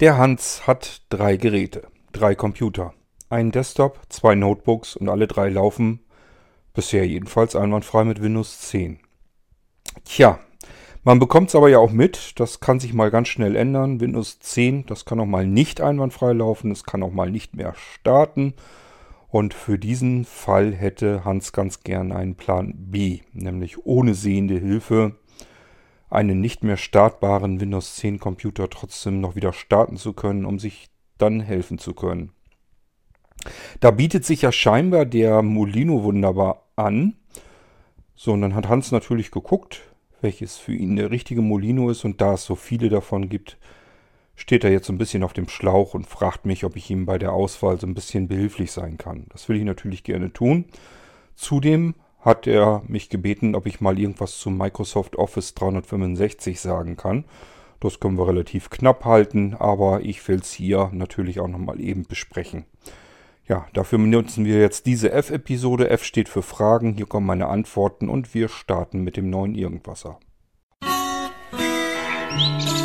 Der Hans hat drei Geräte, drei Computer, einen Desktop, zwei Notebooks und alle drei laufen bisher jedenfalls einwandfrei mit Windows 10. Tja, man bekommt es aber ja auch mit, das kann sich mal ganz schnell ändern. Windows 10, das kann auch mal nicht einwandfrei laufen, es kann auch mal nicht mehr starten. Und für diesen Fall hätte Hans ganz gern einen Plan B, nämlich ohne sehende Hilfe einen nicht mehr startbaren Windows 10 Computer trotzdem noch wieder starten zu können, um sich dann helfen zu können. Da bietet sich ja scheinbar der Molino wunderbar an. So, und dann hat Hans natürlich geguckt, welches für ihn der richtige Molino ist. Und da es so viele davon gibt, steht er jetzt ein bisschen auf dem Schlauch und fragt mich, ob ich ihm bei der Auswahl so ein bisschen behilflich sein kann. Das will ich natürlich gerne tun. Zudem hat er mich gebeten, ob ich mal irgendwas zu Microsoft Office 365 sagen kann. Das können wir relativ knapp halten, aber ich will es hier natürlich auch nochmal eben besprechen. Ja, dafür benutzen wir jetzt diese F-Episode. F steht für Fragen, hier kommen meine Antworten und wir starten mit dem neuen Irgendwasser. Musik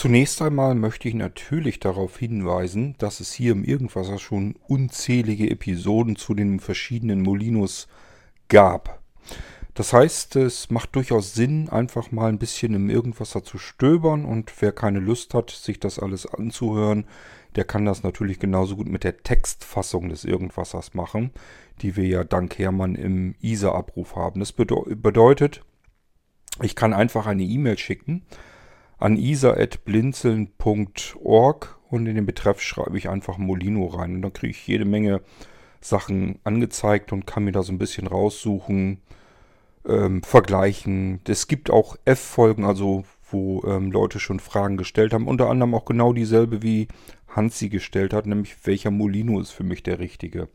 Zunächst einmal möchte ich natürlich darauf hinweisen, dass es hier im Irgendwasser schon unzählige Episoden zu den verschiedenen Molinos gab. Das heißt, es macht durchaus Sinn, einfach mal ein bisschen im Irgendwasser zu stöbern und wer keine Lust hat, sich das alles anzuhören, der kann das natürlich genauso gut mit der Textfassung des Irgendwassers machen, die wir ja dank Hermann im ISA-Abruf haben. Das bedeutet, ich kann einfach eine E-Mail schicken an isa.blinzeln.org und in den Betreff schreibe ich einfach Molino rein. Und dann kriege ich jede Menge Sachen angezeigt und kann mir da so ein bisschen raussuchen, ähm, vergleichen. Es gibt auch F-Folgen, also wo ähm, Leute schon Fragen gestellt haben. Unter anderem auch genau dieselbe, wie Hans sie gestellt hat, nämlich welcher Molino ist für mich der richtige.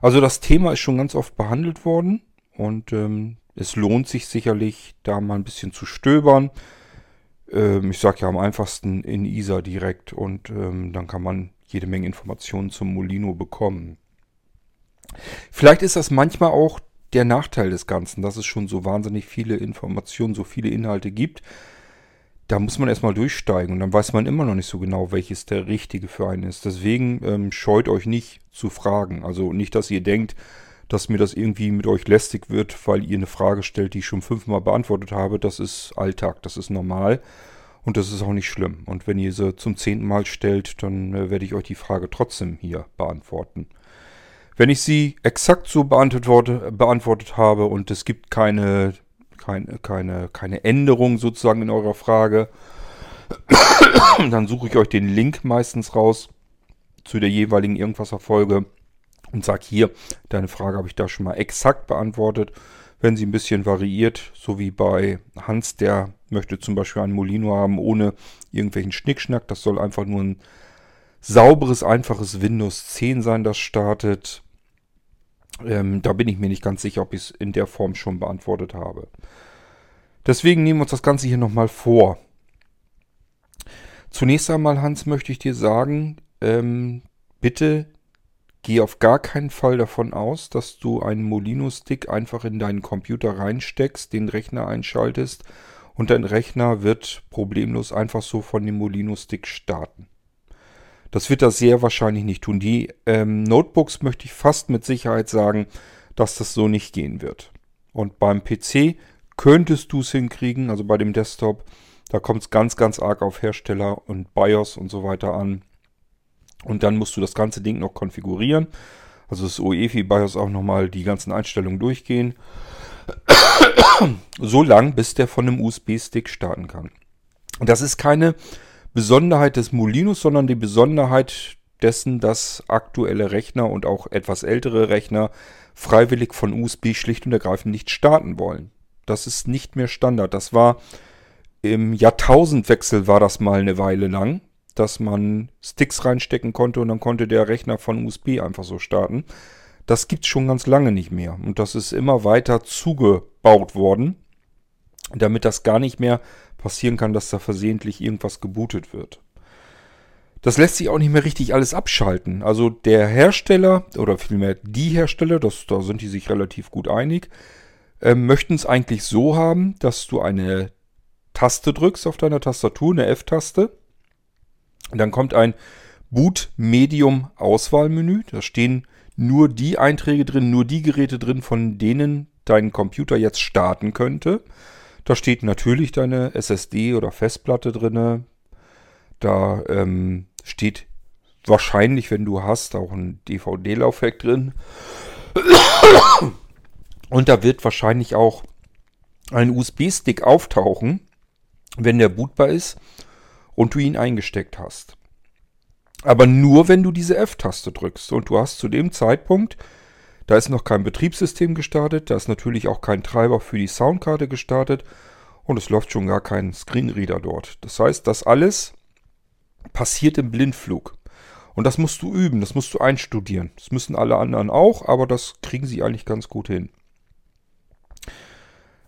Also das Thema ist schon ganz oft behandelt worden und ähm, es lohnt sich sicherlich, da mal ein bisschen zu stöbern. Ähm, ich sage ja am einfachsten in ISA direkt und ähm, dann kann man jede Menge Informationen zum Molino bekommen. Vielleicht ist das manchmal auch der Nachteil des Ganzen, dass es schon so wahnsinnig viele Informationen, so viele Inhalte gibt. Da muss man erstmal durchsteigen und dann weiß man immer noch nicht so genau, welches der richtige für einen ist. Deswegen ähm, scheut euch nicht zu fragen. Also nicht, dass ihr denkt, dass mir das irgendwie mit euch lästig wird, weil ihr eine Frage stellt, die ich schon fünfmal beantwortet habe. Das ist Alltag, das ist normal und das ist auch nicht schlimm. Und wenn ihr sie zum zehnten Mal stellt, dann äh, werde ich euch die Frage trotzdem hier beantworten. Wenn ich sie exakt so beantwortet, beantwortet habe und es gibt keine, keine, keine, keine Änderung sozusagen in eurer Frage, dann suche ich euch den Link meistens raus zu der jeweiligen Irgendwas-Folge und sage hier, deine Frage habe ich da schon mal exakt beantwortet. Wenn sie ein bisschen variiert, so wie bei Hans, der möchte zum Beispiel ein Molino haben ohne irgendwelchen Schnickschnack. Das soll einfach nur ein sauberes, einfaches Windows 10 sein, das startet. Ähm, da bin ich mir nicht ganz sicher, ob ich es in der Form schon beantwortet habe. Deswegen nehmen wir uns das Ganze hier nochmal vor. Zunächst einmal, Hans, möchte ich dir sagen, ähm, bitte Geh auf gar keinen Fall davon aus, dass du einen Molino-Stick einfach in deinen Computer reinsteckst, den Rechner einschaltest und dein Rechner wird problemlos einfach so von dem Molino-Stick starten. Das wird er sehr wahrscheinlich nicht tun. Die ähm, Notebooks möchte ich fast mit Sicherheit sagen, dass das so nicht gehen wird. Und beim PC könntest du es hinkriegen, also bei dem Desktop, da kommt es ganz, ganz arg auf Hersteller und BIOS und so weiter an. Und dann musst du das ganze Ding noch konfigurieren. Also das OEFI BIOS auch nochmal die ganzen Einstellungen durchgehen. so lang, bis der von einem USB-Stick starten kann. Das ist keine Besonderheit des Molinos, sondern die Besonderheit dessen, dass aktuelle Rechner und auch etwas ältere Rechner freiwillig von USB schlicht und ergreifend nicht starten wollen. Das ist nicht mehr Standard. Das war im Jahrtausendwechsel war das mal eine Weile lang dass man Sticks reinstecken konnte und dann konnte der Rechner von USB einfach so starten. Das gibt es schon ganz lange nicht mehr. Und das ist immer weiter zugebaut worden, damit das gar nicht mehr passieren kann, dass da versehentlich irgendwas gebootet wird. Das lässt sich auch nicht mehr richtig alles abschalten. Also der Hersteller oder vielmehr die Hersteller, das, da sind die sich relativ gut einig, äh, möchten es eigentlich so haben, dass du eine Taste drückst auf deiner Tastatur, eine F-Taste. Dann kommt ein Boot Medium Auswahlmenü. Da stehen nur die Einträge drin, nur die Geräte drin, von denen dein Computer jetzt starten könnte. Da steht natürlich deine SSD oder Festplatte drin. Da ähm, steht wahrscheinlich, wenn du hast, auch ein DVD-Laufwerk drin. Und da wird wahrscheinlich auch ein USB-Stick auftauchen, wenn der bootbar ist und du ihn eingesteckt hast. Aber nur, wenn du diese F-Taste drückst. Und du hast zu dem Zeitpunkt, da ist noch kein Betriebssystem gestartet, da ist natürlich auch kein Treiber für die Soundkarte gestartet und es läuft schon gar kein Screenreader dort. Das heißt, das alles passiert im Blindflug. Und das musst du üben, das musst du einstudieren. Das müssen alle anderen auch, aber das kriegen sie eigentlich ganz gut hin.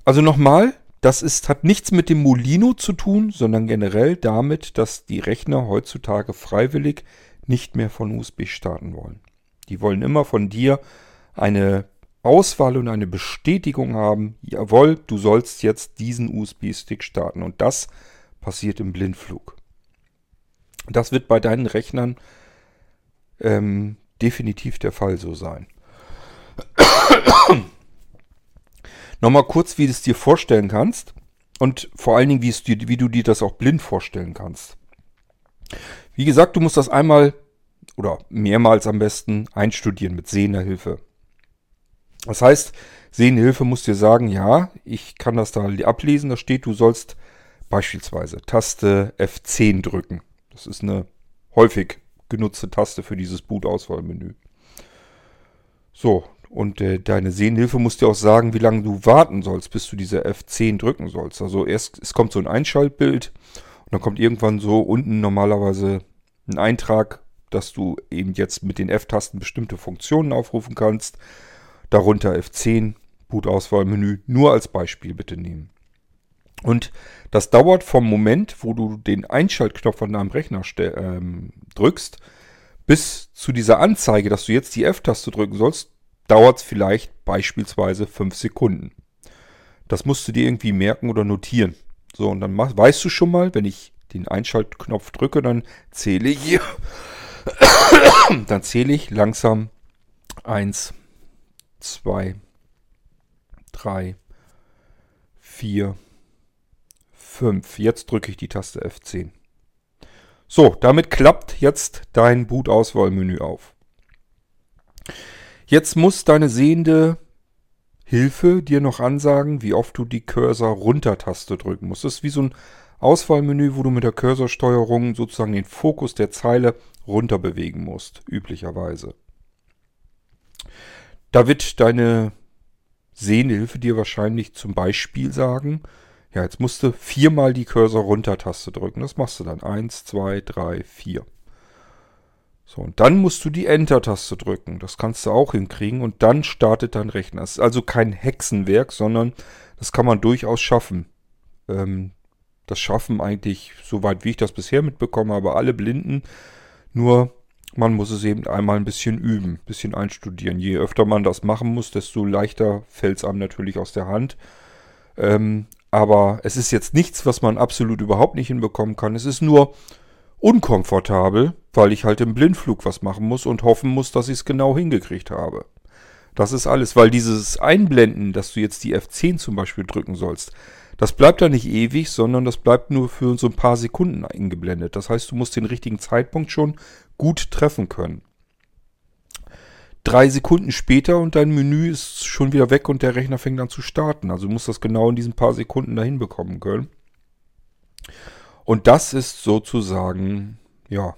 Also nochmal, das ist, hat nichts mit dem Molino zu tun, sondern generell damit, dass die Rechner heutzutage freiwillig nicht mehr von USB starten wollen. Die wollen immer von dir eine Auswahl und eine Bestätigung haben, jawohl, du sollst jetzt diesen USB-Stick starten. Und das passiert im Blindflug. Das wird bei deinen Rechnern ähm, definitiv der Fall so sein. Nochmal kurz, wie du es dir vorstellen kannst und vor allen Dingen, wie, es dir, wie du dir das auch blind vorstellen kannst. Wie gesagt, du musst das einmal oder mehrmals am besten einstudieren mit sehender Hilfe. Das heißt, sehende Hilfe muss dir sagen, ja, ich kann das da ablesen, da steht, du sollst beispielsweise Taste F10 drücken. Das ist eine häufig genutzte Taste für dieses Boot-Auswahlmenü. So, und äh, deine Sehenhilfe muss dir auch sagen, wie lange du warten sollst, bis du diese F10 drücken sollst. Also erst, es kommt so ein Einschaltbild und dann kommt irgendwann so unten normalerweise ein Eintrag, dass du eben jetzt mit den F-Tasten bestimmte Funktionen aufrufen kannst. Darunter F10, Boot-Auswahlmenü, nur als Beispiel bitte nehmen. Und das dauert vom Moment, wo du den Einschaltknopf an deinem Rechner ähm, drückst, bis zu dieser Anzeige, dass du jetzt die F-Taste drücken sollst, dauert es vielleicht beispielsweise 5 Sekunden. Das musst du dir irgendwie merken oder notieren. So, und dann weißt du schon mal, wenn ich den Einschaltknopf drücke, dann zähle ich dann zähle ich langsam 1, 2, 3, 4, 5. Jetzt drücke ich die Taste F10. So, damit klappt jetzt dein Boot-Auswahlmenü auf. Jetzt muss deine sehende Hilfe dir noch ansagen, wie oft du die Cursor-Runter-Taste drücken musst. Das ist wie so ein Auswahlmenü, wo du mit der Cursorsteuerung sozusagen den Fokus der Zeile runter bewegen musst, üblicherweise. Da wird deine sehende Hilfe dir wahrscheinlich zum Beispiel sagen, ja, jetzt musst du viermal die Cursor-Runter-Taste drücken. Das machst du dann. Eins, zwei, drei, vier. So, und dann musst du die Enter-Taste drücken. Das kannst du auch hinkriegen und dann startet dein Rechner. Es ist also kein Hexenwerk, sondern das kann man durchaus schaffen. Ähm, das schaffen eigentlich, soweit wie ich das bisher mitbekommen habe, alle Blinden. Nur man muss es eben einmal ein bisschen üben, ein bisschen einstudieren. Je öfter man das machen muss, desto leichter fällt es einem natürlich aus der Hand. Ähm, aber es ist jetzt nichts, was man absolut überhaupt nicht hinbekommen kann. Es ist nur unkomfortabel, weil ich halt im Blindflug was machen muss und hoffen muss, dass ich es genau hingekriegt habe. Das ist alles, weil dieses Einblenden, dass du jetzt die F10 zum Beispiel drücken sollst, das bleibt da nicht ewig, sondern das bleibt nur für so ein paar Sekunden eingeblendet. Das heißt, du musst den richtigen Zeitpunkt schon gut treffen können. Drei Sekunden später und dein Menü ist schon wieder weg und der Rechner fängt an zu starten. Also du musst das genau in diesen paar Sekunden dahin bekommen können. Und das ist sozusagen, ja,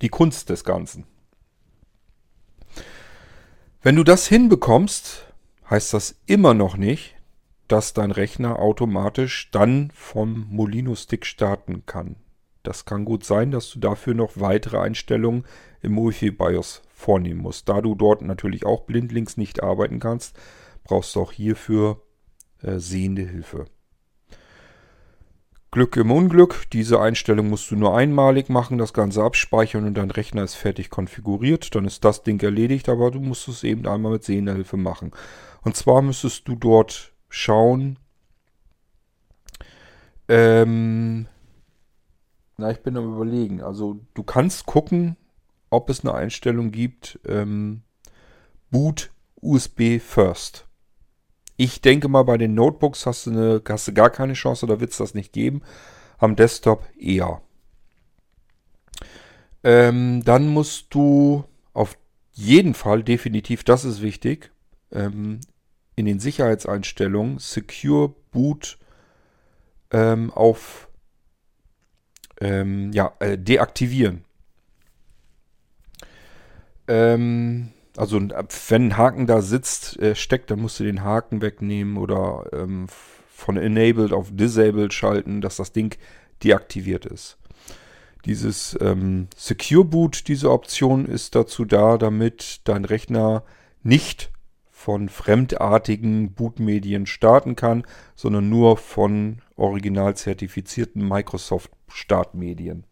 die Kunst des Ganzen. Wenn du das hinbekommst, heißt das immer noch nicht, dass dein Rechner automatisch dann vom Molino-Stick starten kann. Das kann gut sein, dass du dafür noch weitere Einstellungen im UEFI BIOS vornehmen musst. Da du dort natürlich auch blindlings nicht arbeiten kannst, brauchst du auch hierfür äh, sehende Hilfe. Glück im Unglück. Diese Einstellung musst du nur einmalig machen, das Ganze abspeichern und dein Rechner ist fertig konfiguriert. Dann ist das Ding erledigt, aber du musst es eben einmal mit Sehnerhilfe machen. Und zwar müsstest du dort schauen. Ähm, na, ich bin am überlegen. Also du kannst gucken, ob es eine Einstellung gibt. Ähm, Boot USB First. Ich denke mal, bei den Notebooks hast du, eine, hast du gar keine Chance, da wird es das nicht geben. Am Desktop eher. Ähm, dann musst du auf jeden Fall, definitiv, das ist wichtig, ähm, in den Sicherheitseinstellungen Secure Boot ähm, auf ähm, ja, äh, deaktivieren. Ähm, also wenn ein Haken da sitzt, äh, steckt, dann musst du den Haken wegnehmen oder ähm, von Enabled auf Disabled schalten, dass das Ding deaktiviert ist. Dieses ähm, Secure Boot, diese Option ist dazu da, damit dein Rechner nicht von fremdartigen Bootmedien starten kann, sondern nur von original zertifizierten Microsoft Startmedien.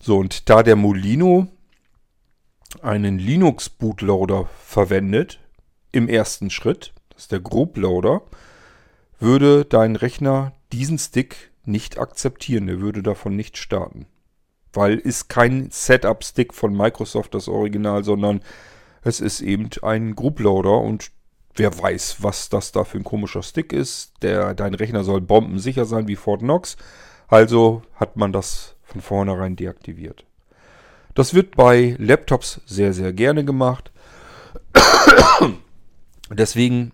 So, und da der Molino einen Linux Bootloader verwendet, im ersten Schritt, das ist der Group Loader, würde dein Rechner diesen Stick nicht akzeptieren. Der würde davon nicht starten. Weil ist kein Setup-Stick von Microsoft das Original, sondern es ist eben ein Group Loader und wer weiß, was das da für ein komischer Stick ist. Der, dein Rechner soll bombensicher sein wie Fort Knox. Also hat man das von vornherein deaktiviert. Das wird bei Laptops sehr, sehr gerne gemacht. Deswegen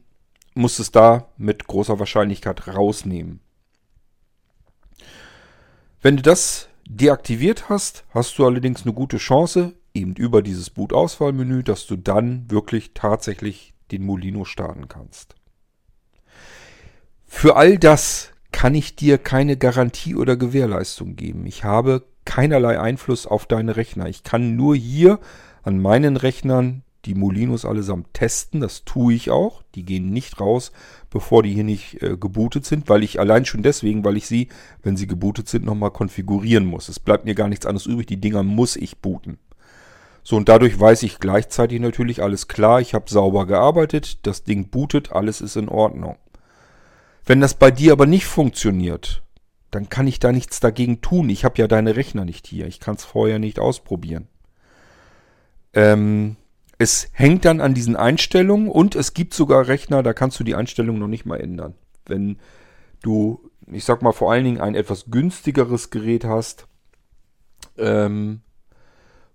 muss es da mit großer Wahrscheinlichkeit rausnehmen. Wenn du das deaktiviert hast, hast du allerdings eine gute Chance, eben über dieses Boot-Auswahlmenü, dass du dann wirklich tatsächlich den Molino starten kannst. Für all das kann ich dir keine Garantie oder Gewährleistung geben. Ich habe keinerlei Einfluss auf deine Rechner. Ich kann nur hier an meinen Rechnern die Molinos allesamt testen. Das tue ich auch. Die gehen nicht raus, bevor die hier nicht äh, gebootet sind, weil ich allein schon deswegen, weil ich sie, wenn sie gebootet sind, nochmal konfigurieren muss. Es bleibt mir gar nichts anderes übrig. Die Dinger muss ich booten. So, und dadurch weiß ich gleichzeitig natürlich alles klar. Ich habe sauber gearbeitet. Das Ding bootet. Alles ist in Ordnung. Wenn das bei dir aber nicht funktioniert, dann kann ich da nichts dagegen tun. Ich habe ja deine Rechner nicht hier. Ich kann es vorher nicht ausprobieren. Ähm, es hängt dann an diesen Einstellungen und es gibt sogar Rechner, da kannst du die Einstellungen noch nicht mal ändern. Wenn du, ich sag mal, vor allen Dingen ein etwas günstigeres Gerät hast, ähm,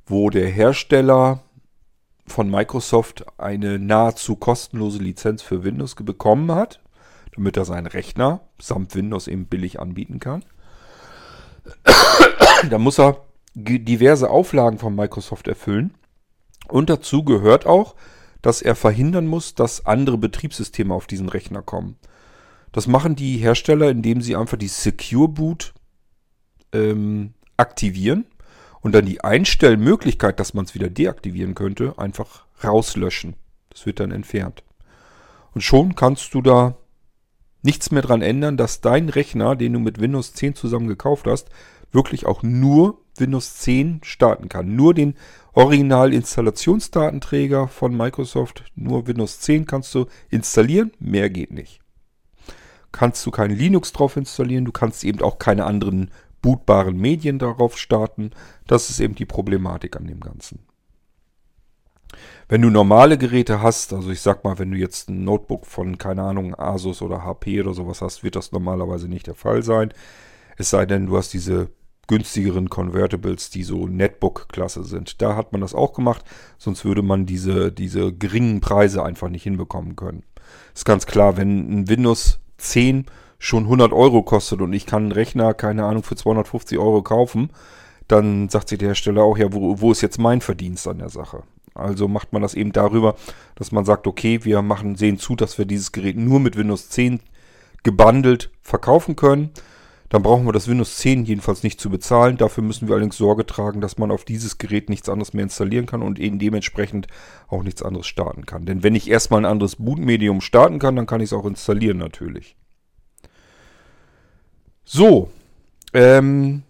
wo der Hersteller von Microsoft eine nahezu kostenlose Lizenz für Windows bekommen hat, damit er seinen Rechner samt Windows eben billig anbieten kann. da muss er diverse Auflagen von Microsoft erfüllen. Und dazu gehört auch, dass er verhindern muss, dass andere Betriebssysteme auf diesen Rechner kommen. Das machen die Hersteller, indem sie einfach die Secure Boot ähm, aktivieren und dann die Einstellmöglichkeit, dass man es wieder deaktivieren könnte, einfach rauslöschen. Das wird dann entfernt. Und schon kannst du da nichts mehr dran ändern, dass dein Rechner, den du mit Windows 10 zusammen gekauft hast, wirklich auch nur Windows 10 starten kann. Nur den Original-Installationsdatenträger von Microsoft, nur Windows 10 kannst du installieren, mehr geht nicht. Kannst du kein Linux drauf installieren, du kannst eben auch keine anderen bootbaren Medien darauf starten. Das ist eben die Problematik an dem Ganzen. Wenn du normale Geräte hast, also ich sag mal, wenn du jetzt ein Notebook von, keine Ahnung, Asus oder HP oder sowas hast, wird das normalerweise nicht der Fall sein. Es sei denn, du hast diese günstigeren Convertibles, die so Netbook-Klasse sind. Da hat man das auch gemacht, sonst würde man diese, diese geringen Preise einfach nicht hinbekommen können. Ist ganz klar, wenn ein Windows 10 schon 100 Euro kostet und ich kann einen Rechner, keine Ahnung, für 250 Euro kaufen, dann sagt sich der Hersteller auch, ja, wo, wo ist jetzt mein Verdienst an der Sache? Also macht man das eben darüber, dass man sagt, okay, wir machen, sehen zu, dass wir dieses Gerät nur mit Windows 10 gebundelt verkaufen können. Dann brauchen wir das Windows 10 jedenfalls nicht zu bezahlen. Dafür müssen wir allerdings Sorge tragen, dass man auf dieses Gerät nichts anderes mehr installieren kann und eben dementsprechend auch nichts anderes starten kann. Denn wenn ich erstmal ein anderes Bootmedium starten kann, dann kann ich es auch installieren natürlich. So, ähm,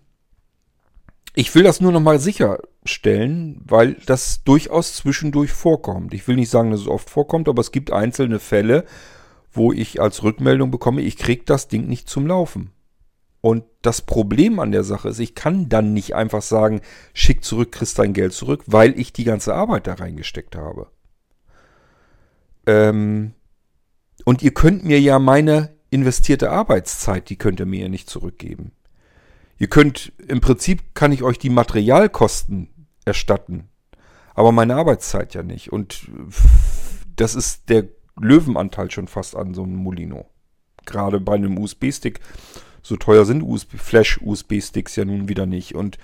ich will das nur nochmal sicherstellen, weil das durchaus zwischendurch vorkommt. Ich will nicht sagen, dass es oft vorkommt, aber es gibt einzelne Fälle, wo ich als Rückmeldung bekomme, ich kriege das Ding nicht zum Laufen. Und das Problem an der Sache ist, ich kann dann nicht einfach sagen, schick zurück, kriegst dein Geld zurück, weil ich die ganze Arbeit da reingesteckt habe. Ähm, und ihr könnt mir ja meine investierte Arbeitszeit, die könnt ihr mir ja nicht zurückgeben. Ihr könnt, im Prinzip kann ich euch die Materialkosten erstatten, aber meine Arbeitszeit ja nicht. Und das ist der Löwenanteil schon fast an so einem Molino. Gerade bei einem USB-Stick. So teuer sind USB, Flash-USB-Sticks ja nun wieder nicht. Und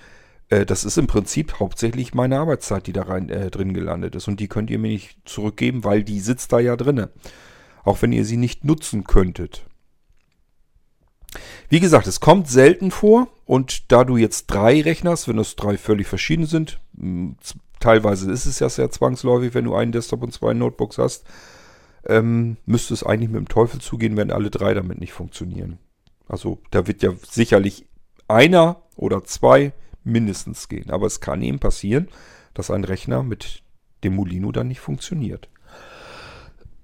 äh, das ist im Prinzip hauptsächlich meine Arbeitszeit, die da rein, äh, drin gelandet ist. Und die könnt ihr mir nicht zurückgeben, weil die sitzt da ja drinne. Auch wenn ihr sie nicht nutzen könntet. Wie gesagt, es kommt selten vor und da du jetzt drei Rechner hast, wenn das drei völlig verschieden sind, teilweise ist es ja sehr zwangsläufig, wenn du einen Desktop und zwei Notebooks hast, ähm, müsste es eigentlich mit dem Teufel zugehen, wenn alle drei damit nicht funktionieren. Also da wird ja sicherlich einer oder zwei mindestens gehen. Aber es kann eben passieren, dass ein Rechner mit dem Molino dann nicht funktioniert.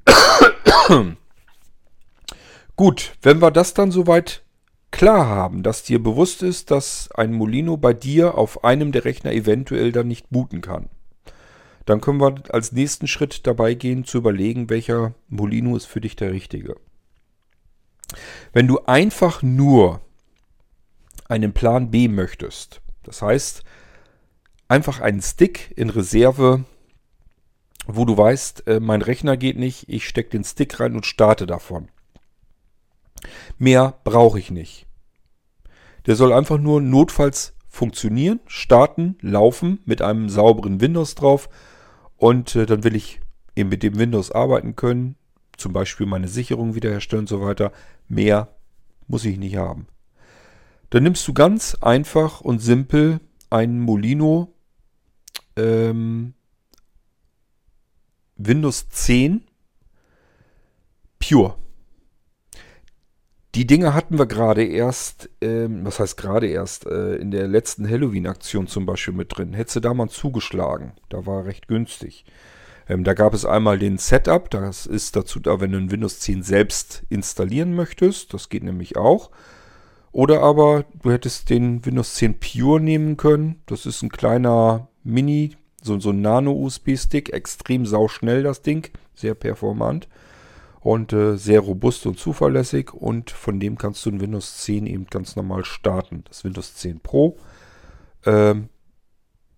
Gut, wenn wir das dann soweit klar haben, dass dir bewusst ist, dass ein Molino bei dir auf einem der Rechner eventuell dann nicht booten kann, dann können wir als nächsten Schritt dabei gehen zu überlegen, welcher Molino ist für dich der richtige. Wenn du einfach nur einen Plan B möchtest, das heißt einfach einen Stick in Reserve, wo du weißt, äh, mein Rechner geht nicht, ich stecke den Stick rein und starte davon. Mehr brauche ich nicht. Der soll einfach nur notfalls funktionieren, starten, laufen mit einem sauberen Windows drauf und äh, dann will ich eben mit dem Windows arbeiten können, zum Beispiel meine Sicherung wiederherstellen und so weiter. Mehr muss ich nicht haben. Dann nimmst du ganz einfach und simpel einen Molino ähm, Windows 10 Pure. Die Dinge hatten wir gerade erst, ähm, was heißt gerade erst, äh, in der letzten Halloween-Aktion zum Beispiel mit drin. Hättest du da mal zugeschlagen. Da war recht günstig. Ähm, da gab es einmal den Setup. Das ist dazu da, wenn du ein Windows 10 selbst installieren möchtest. Das geht nämlich auch. Oder aber du hättest den Windows 10 Pure nehmen können. Das ist ein kleiner Mini, so, so ein Nano-USB-Stick. Extrem sauschnell das Ding. Sehr performant und äh, sehr robust und zuverlässig und von dem kannst du ein Windows 10 eben ganz normal starten. Das Windows 10 Pro. Ähm,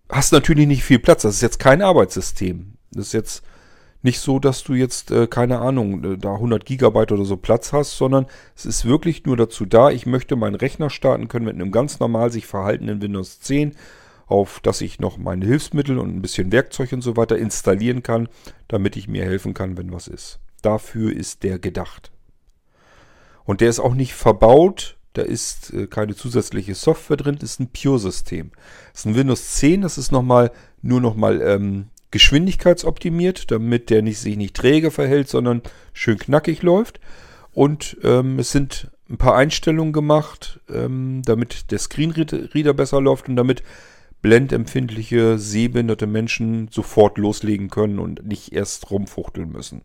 hast natürlich nicht viel Platz. Das ist jetzt kein Arbeitssystem. Das ist jetzt nicht so, dass du jetzt, äh, keine Ahnung, äh, da 100 Gigabyte oder so Platz hast, sondern es ist wirklich nur dazu da, ich möchte meinen Rechner starten können mit einem ganz normal sich verhaltenen Windows 10, auf das ich noch meine Hilfsmittel und ein bisschen Werkzeug und so weiter installieren kann, damit ich mir helfen kann, wenn was ist. Dafür ist der gedacht. Und der ist auch nicht verbaut. Da ist äh, keine zusätzliche Software drin. Das ist ein Pure-System. Das ist ein Windows 10. Das ist noch mal, nur nochmal ähm, geschwindigkeitsoptimiert, damit der nicht, sich nicht träge verhält, sondern schön knackig läuft. Und ähm, es sind ein paar Einstellungen gemacht, ähm, damit der Screenreader besser läuft und damit blendempfindliche, sehbehinderte Menschen sofort loslegen können und nicht erst rumfuchteln müssen.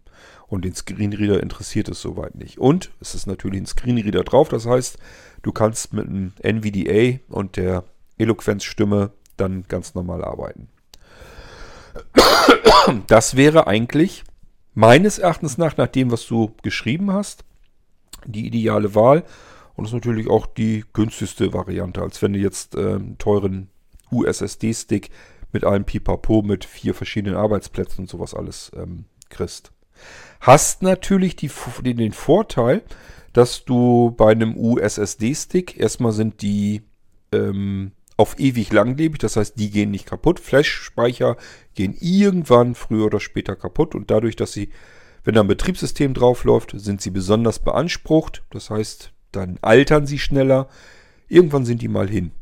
Und den Screenreader interessiert es soweit nicht. Und es ist natürlich ein Screenreader drauf, das heißt, du kannst mit einem NVDA und der Eloquenzstimme dann ganz normal arbeiten. Das wäre eigentlich meines Erachtens nach, nach dem, was du geschrieben hast, die ideale Wahl. Und ist natürlich auch die günstigste Variante, als wenn du jetzt äh, einen teuren USSD-Stick mit einem Pipapo mit vier verschiedenen Arbeitsplätzen und sowas alles ähm, kriegst. Hast natürlich die, den Vorteil, dass du bei einem USSD-Stick erstmal sind die ähm, auf ewig langlebig, das heißt, die gehen nicht kaputt. Flash-Speicher gehen irgendwann früher oder später kaputt und dadurch, dass sie, wenn da ein Betriebssystem draufläuft, sind sie besonders beansprucht. Das heißt, dann altern sie schneller. Irgendwann sind die mal hin.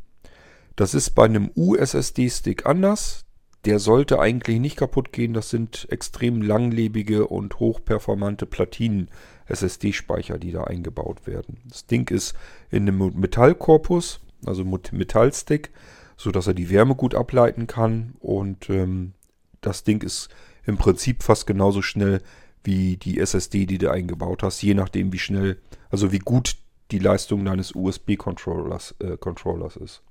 Das ist bei einem USSD-Stick anders. Der sollte eigentlich nicht kaputt gehen. Das sind extrem langlebige und hochperformante Platinen SSD-Speicher, die da eingebaut werden. Das Ding ist in einem Metallkorpus, also Metallstick, so dass er die Wärme gut ableiten kann und ähm, das Ding ist im Prinzip fast genauso schnell wie die SSD, die du eingebaut hast, je nachdem wie schnell, also wie gut die Leistung deines USB-Controllers äh, Controllers ist.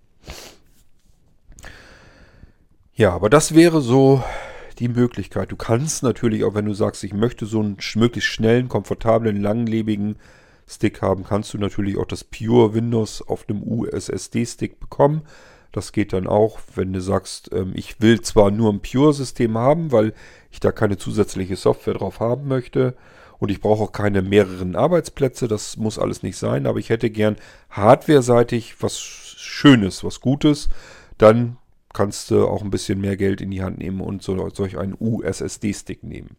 Ja, aber das wäre so die Möglichkeit. Du kannst natürlich auch, wenn du sagst, ich möchte so einen möglichst schnellen, komfortablen, langlebigen Stick haben, kannst du natürlich auch das Pure Windows auf einem USSD-Stick bekommen. Das geht dann auch, wenn du sagst, ähm, ich will zwar nur ein Pure-System haben, weil ich da keine zusätzliche Software drauf haben möchte und ich brauche auch keine mehreren Arbeitsplätze, das muss alles nicht sein, aber ich hätte gern hardware-seitig was Schönes, was Gutes, dann kannst du auch ein bisschen mehr Geld in die Hand nehmen und so, solch einen USSD-Stick nehmen.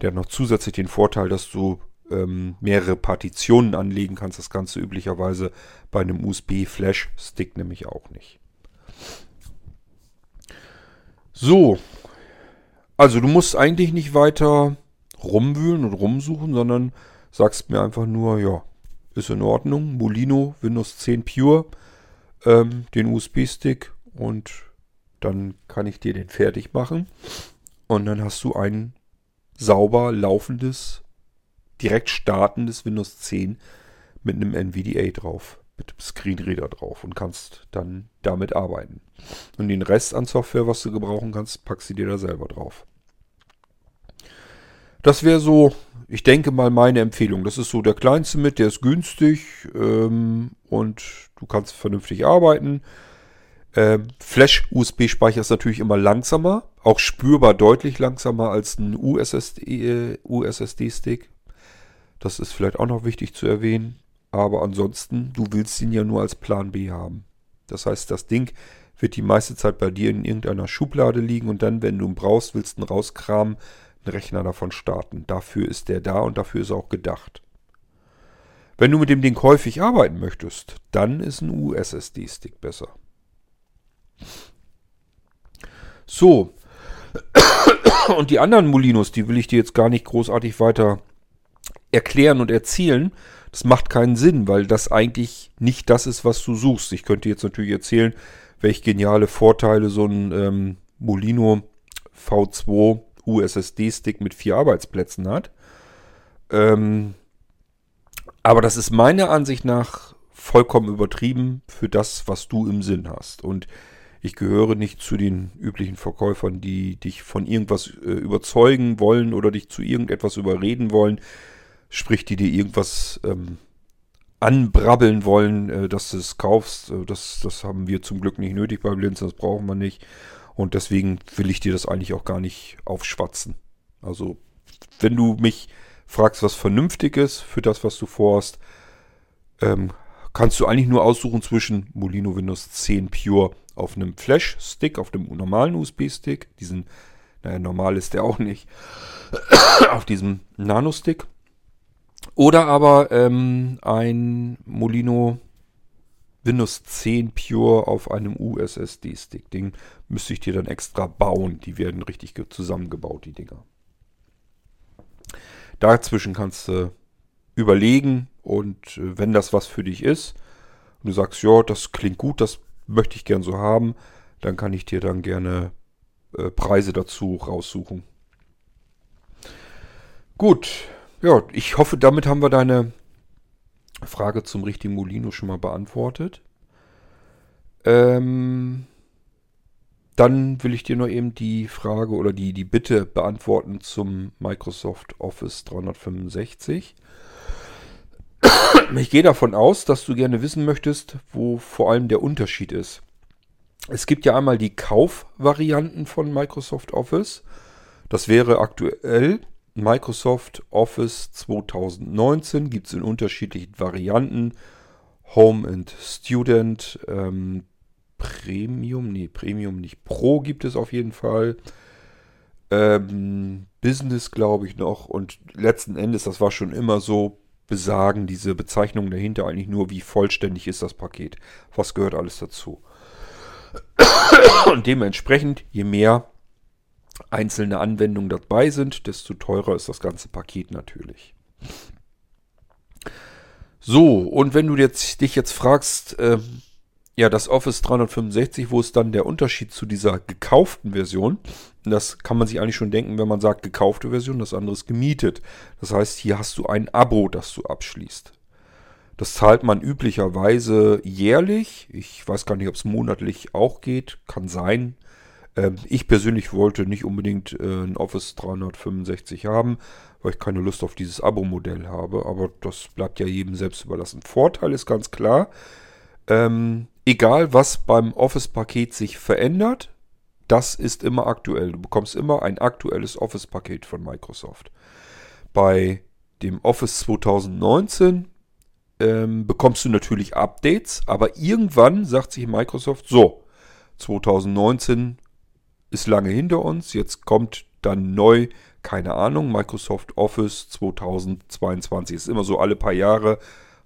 Der hat noch zusätzlich den Vorteil, dass du ähm, mehrere Partitionen anlegen kannst. Das Ganze üblicherweise bei einem USB-Flash-Stick nämlich auch nicht. So, also du musst eigentlich nicht weiter rumwühlen und rumsuchen, sondern sagst mir einfach nur, ja, ist in Ordnung. Molino Windows 10 Pure, ähm, den USB-Stick und dann kann ich dir den fertig machen. Und dann hast du ein sauber laufendes, direkt startendes Windows 10 mit einem NVDA drauf, mit einem Screenreader drauf und kannst dann damit arbeiten. Und den Rest an Software, was du gebrauchen kannst, packst du dir da selber drauf. Das wäre so, ich denke mal, meine Empfehlung. Das ist so der kleinste mit, der ist günstig ähm, und du kannst vernünftig arbeiten. Ähm, Flash-USB-Speicher ist natürlich immer langsamer, auch spürbar deutlich langsamer als ein USSD, äh, USSD-Stick. Das ist vielleicht auch noch wichtig zu erwähnen. Aber ansonsten, du willst ihn ja nur als Plan B haben. Das heißt, das Ding wird die meiste Zeit bei dir in irgendeiner Schublade liegen und dann, wenn du ihn brauchst, willst du ihn rauskramen, einen Rechner davon starten. Dafür ist der da und dafür ist er auch gedacht. Wenn du mit dem Ding häufig arbeiten möchtest, dann ist ein USSD-Stick besser. So. Und die anderen Molinos, die will ich dir jetzt gar nicht großartig weiter erklären und erzählen. Das macht keinen Sinn, weil das eigentlich nicht das ist, was du suchst. Ich könnte jetzt natürlich erzählen, welche geniale Vorteile so ein ähm, Molino V2 USSD-Stick mit vier Arbeitsplätzen hat. Ähm, aber das ist meiner Ansicht nach vollkommen übertrieben für das, was du im Sinn hast. Und ich gehöre nicht zu den üblichen Verkäufern, die dich von irgendwas äh, überzeugen wollen oder dich zu irgendetwas überreden wollen. Sprich, die dir irgendwas ähm, anbrabbeln wollen, äh, dass du es kaufst. Äh, das, das haben wir zum Glück nicht nötig bei Blinzen, das brauchen wir nicht. Und deswegen will ich dir das eigentlich auch gar nicht aufschwatzen. Also, wenn du mich fragst, was vernünftig ist für das, was du vorhast, ähm, kannst du eigentlich nur aussuchen zwischen Molino Windows 10 Pure auf einem Flash-Stick, auf dem normalen USB-Stick, diesen, naja, normal ist der auch nicht, auf diesem Nano-Stick. Oder aber ähm, ein Molino Windows 10 Pure auf einem USSD-Stick. Den müsste ich dir dann extra bauen. Die werden richtig zusammengebaut, die Dinger. Dazwischen kannst du überlegen und äh, wenn das was für dich ist und du sagst, ja, das klingt gut, das möchte ich gern so haben, dann kann ich dir dann gerne äh, Preise dazu raussuchen. Gut, ja, ich hoffe, damit haben wir deine Frage zum richtigen Molino schon mal beantwortet. Ähm, dann will ich dir nur eben die Frage oder die, die Bitte beantworten zum Microsoft Office 365. Ich gehe davon aus, dass du gerne wissen möchtest, wo vor allem der Unterschied ist. Es gibt ja einmal die Kaufvarianten von Microsoft Office. Das wäre aktuell Microsoft Office 2019. Gibt es in unterschiedlichen Varianten. Home and Student, ähm, Premium, nee, Premium nicht. Pro gibt es auf jeden Fall. Ähm, Business glaube ich noch. Und letzten Endes, das war schon immer so, besagen diese Bezeichnungen dahinter eigentlich nur, wie vollständig ist das Paket. Was gehört alles dazu. Und dementsprechend, je mehr einzelne Anwendungen dabei sind, desto teurer ist das ganze Paket natürlich. So, und wenn du jetzt, dich jetzt fragst, ähm, ja, das Office 365, wo ist dann der Unterschied zu dieser gekauften Version? Das kann man sich eigentlich schon denken, wenn man sagt gekaufte Version, das andere ist gemietet. Das heißt, hier hast du ein Abo, das du abschließt. Das zahlt man üblicherweise jährlich. Ich weiß gar nicht, ob es monatlich auch geht. Kann sein. Ähm, ich persönlich wollte nicht unbedingt äh, ein Office 365 haben, weil ich keine Lust auf dieses Abo-Modell habe. Aber das bleibt ja jedem selbst überlassen. Vorteil ist ganz klar, ähm, egal was beim Office-Paket sich verändert, das ist immer aktuell. Du bekommst immer ein aktuelles Office-Paket von Microsoft. Bei dem Office 2019 ähm, bekommst du natürlich Updates, aber irgendwann sagt sich Microsoft, so, 2019 ist lange hinter uns, jetzt kommt dann neu, keine Ahnung, Microsoft Office 2022. Ist immer so alle paar Jahre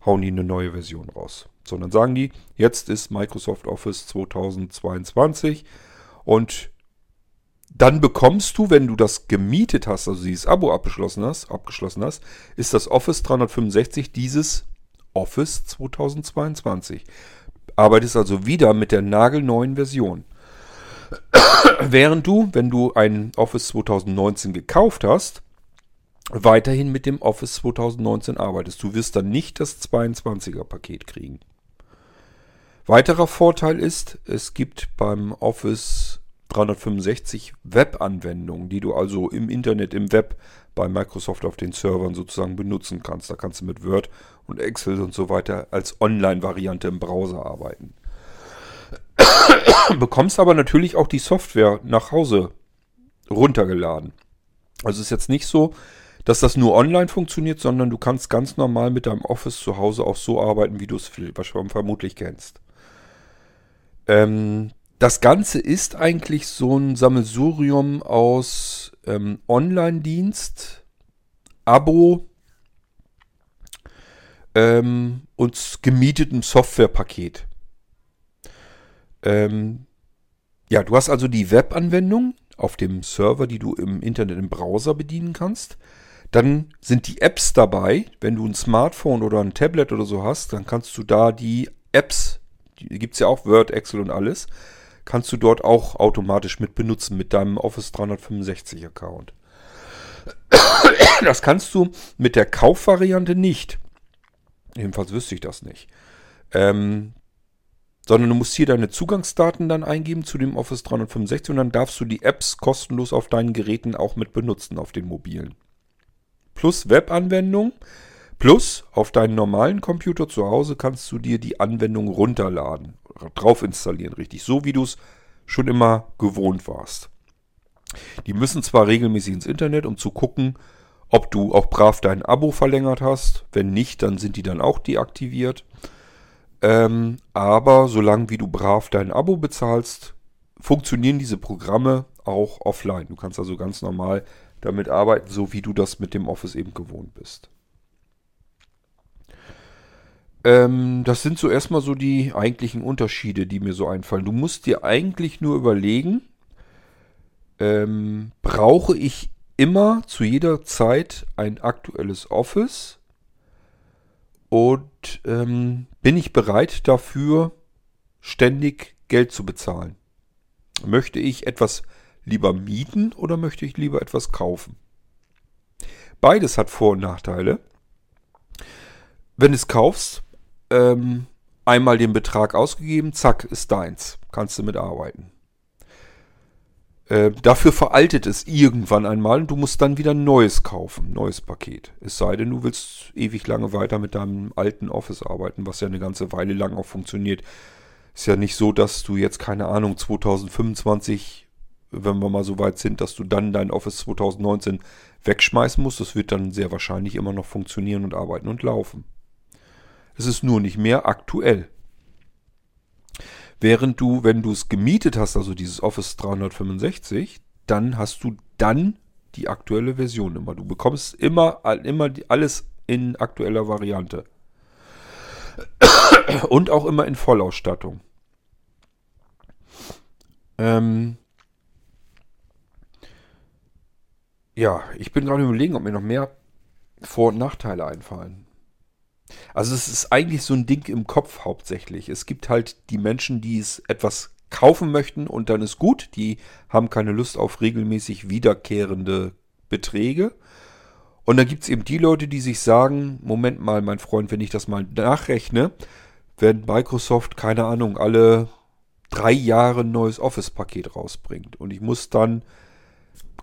hauen die eine neue Version raus. Sondern sagen die, jetzt ist Microsoft Office 2022 und dann bekommst du, wenn du das gemietet hast, also dieses Abo abgeschlossen hast, abgeschlossen hast, ist das Office 365 dieses Office 2022. Arbeitest also wieder mit der nagelneuen Version. Während du, wenn du ein Office 2019 gekauft hast, weiterhin mit dem Office 2019 arbeitest. Du wirst dann nicht das 22er Paket kriegen. Weiterer Vorteil ist, es gibt beim Office 365 Web-Anwendungen, die du also im Internet, im Web bei Microsoft auf den Servern sozusagen benutzen kannst. Da kannst du mit Word und Excel und so weiter als Online-Variante im Browser arbeiten. Bekommst aber natürlich auch die Software nach Hause runtergeladen. Also ist jetzt nicht so, dass das nur online funktioniert, sondern du kannst ganz normal mit deinem Office zu Hause auch so arbeiten, wie du es vermutlich kennst. Ähm, das Ganze ist eigentlich so ein Sammelsurium aus ähm, Online-Dienst, Abo ähm, und gemietetem Softwarepaket. Ähm, ja, du hast also die Webanwendung auf dem Server, die du im Internet im Browser bedienen kannst. Dann sind die Apps dabei. Wenn du ein Smartphone oder ein Tablet oder so hast, dann kannst du da die Apps die gibt es ja auch, Word, Excel und alles, kannst du dort auch automatisch mit benutzen mit deinem Office 365 Account. Das kannst du mit der Kaufvariante nicht. Jedenfalls wüsste ich das nicht. Ähm, sondern du musst hier deine Zugangsdaten dann eingeben zu dem Office 365 und dann darfst du die Apps kostenlos auf deinen Geräten auch mit benutzen, auf den mobilen. Plus Webanwendung. Plus, auf deinen normalen Computer zu Hause kannst du dir die Anwendung runterladen, drauf installieren, richtig, so wie du es schon immer gewohnt warst. Die müssen zwar regelmäßig ins Internet, um zu gucken, ob du auch brav dein Abo verlängert hast. Wenn nicht, dann sind die dann auch deaktiviert. Ähm, aber solange wie du brav dein Abo bezahlst, funktionieren diese Programme auch offline. Du kannst also ganz normal damit arbeiten, so wie du das mit dem Office eben gewohnt bist. Ähm, das sind so erstmal so die eigentlichen Unterschiede, die mir so einfallen. Du musst dir eigentlich nur überlegen, ähm, brauche ich immer zu jeder Zeit ein aktuelles Office und ähm, bin ich bereit dafür, ständig Geld zu bezahlen? Möchte ich etwas lieber mieten oder möchte ich lieber etwas kaufen? Beides hat Vor- und Nachteile. Wenn du es kaufst, ähm, einmal den Betrag ausgegeben, zack, ist deins. Kannst du mitarbeiten. Äh, dafür veraltet es irgendwann einmal und du musst dann wieder ein neues kaufen, neues Paket. Es sei denn, du willst ewig lange weiter mit deinem alten Office arbeiten, was ja eine ganze Weile lang auch funktioniert. Ist ja nicht so, dass du jetzt, keine Ahnung, 2025, wenn wir mal so weit sind, dass du dann dein Office 2019 wegschmeißen musst. Das wird dann sehr wahrscheinlich immer noch funktionieren und arbeiten und laufen. Es ist nur nicht mehr aktuell. Während du, wenn du es gemietet hast, also dieses Office 365, dann hast du dann die aktuelle Version immer. Du bekommst immer, immer alles in aktueller Variante. Und auch immer in Vollausstattung. Ähm ja, ich bin gerade überlegen, ob mir noch mehr Vor- und Nachteile einfallen. Also es ist eigentlich so ein Ding im Kopf hauptsächlich. Es gibt halt die Menschen, die es etwas kaufen möchten und dann ist gut. Die haben keine Lust auf regelmäßig wiederkehrende Beträge. Und dann gibt es eben die Leute, die sich sagen, Moment mal, mein Freund, wenn ich das mal nachrechne, wenn Microsoft, keine Ahnung, alle drei Jahre ein neues Office-Paket rausbringt und ich muss dann,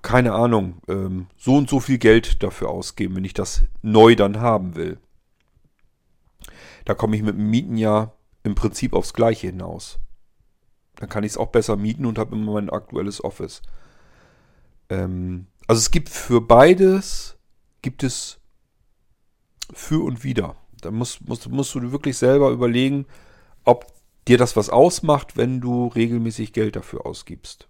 keine Ahnung, ähm, so und so viel Geld dafür ausgeben, wenn ich das neu dann haben will. Da komme ich mit dem Mieten ja im Prinzip aufs Gleiche hinaus. Dann kann ich es auch besser mieten und habe immer mein aktuelles Office. Ähm, also es gibt für beides, gibt es für und wieder. Da musst, musst, musst du wirklich selber überlegen, ob dir das was ausmacht, wenn du regelmäßig Geld dafür ausgibst.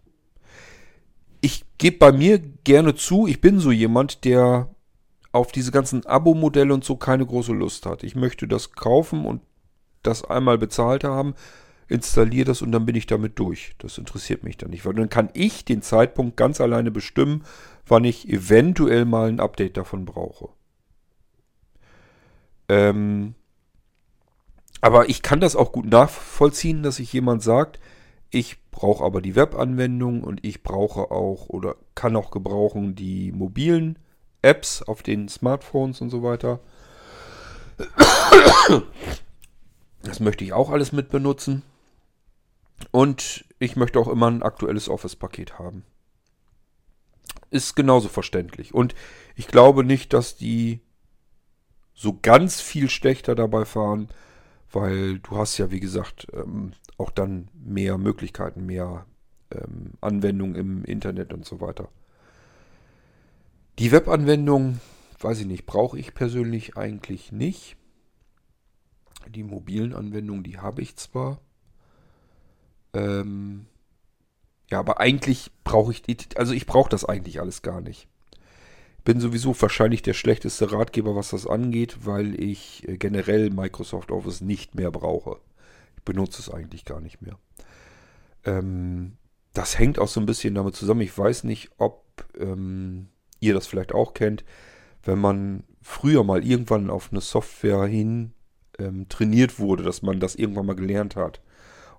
Ich gebe bei mir gerne zu, ich bin so jemand, der auf diese ganzen Abo-Modelle und so keine große Lust hat. Ich möchte das kaufen und das einmal bezahlt haben, installiere das und dann bin ich damit durch. Das interessiert mich dann nicht, weil dann kann ich den Zeitpunkt ganz alleine bestimmen, wann ich eventuell mal ein Update davon brauche. Ähm, aber ich kann das auch gut nachvollziehen, dass sich jemand sagt, ich brauche aber die Webanwendung und ich brauche auch oder kann auch gebrauchen die mobilen Apps auf den Smartphones und so weiter. Das möchte ich auch alles mit benutzen. Und ich möchte auch immer ein aktuelles Office-Paket haben. Ist genauso verständlich. Und ich glaube nicht, dass die so ganz viel schlechter dabei fahren, weil du hast ja, wie gesagt, ähm, auch dann mehr Möglichkeiten, mehr ähm, Anwendungen im Internet und so weiter. Die Webanwendung, weiß ich nicht, brauche ich persönlich eigentlich nicht. Die mobilen Anwendungen, die habe ich zwar. Ähm, ja, aber eigentlich brauche ich, die, also ich brauche das eigentlich alles gar nicht. Bin sowieso wahrscheinlich der schlechteste Ratgeber, was das angeht, weil ich äh, generell Microsoft Office nicht mehr brauche. Benutze es eigentlich gar nicht mehr. Ähm, das hängt auch so ein bisschen damit zusammen. Ich weiß nicht, ob ähm, ihr das vielleicht auch kennt. Wenn man früher mal irgendwann auf eine Software hin ähm, trainiert wurde, dass man das irgendwann mal gelernt hat.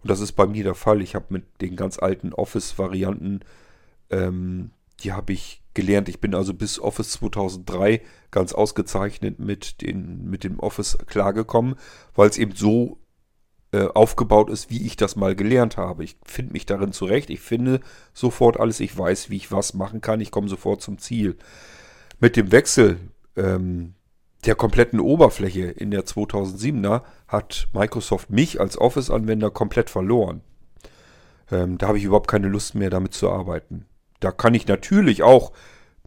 Und das ist bei mir der Fall. Ich habe mit den ganz alten Office-Varianten, ähm, die habe ich gelernt. Ich bin also bis Office 2003 ganz ausgezeichnet mit, den, mit dem Office klargekommen, weil es eben so äh, aufgebaut ist, wie ich das mal gelernt habe. Ich finde mich darin zurecht. Ich finde sofort alles. Ich weiß, wie ich was machen kann. Ich komme sofort zum Ziel. Mit dem Wechsel ähm, der kompletten Oberfläche in der 2007er hat Microsoft mich als Office-Anwender komplett verloren. Ähm, da habe ich überhaupt keine Lust mehr damit zu arbeiten. Da kann ich natürlich auch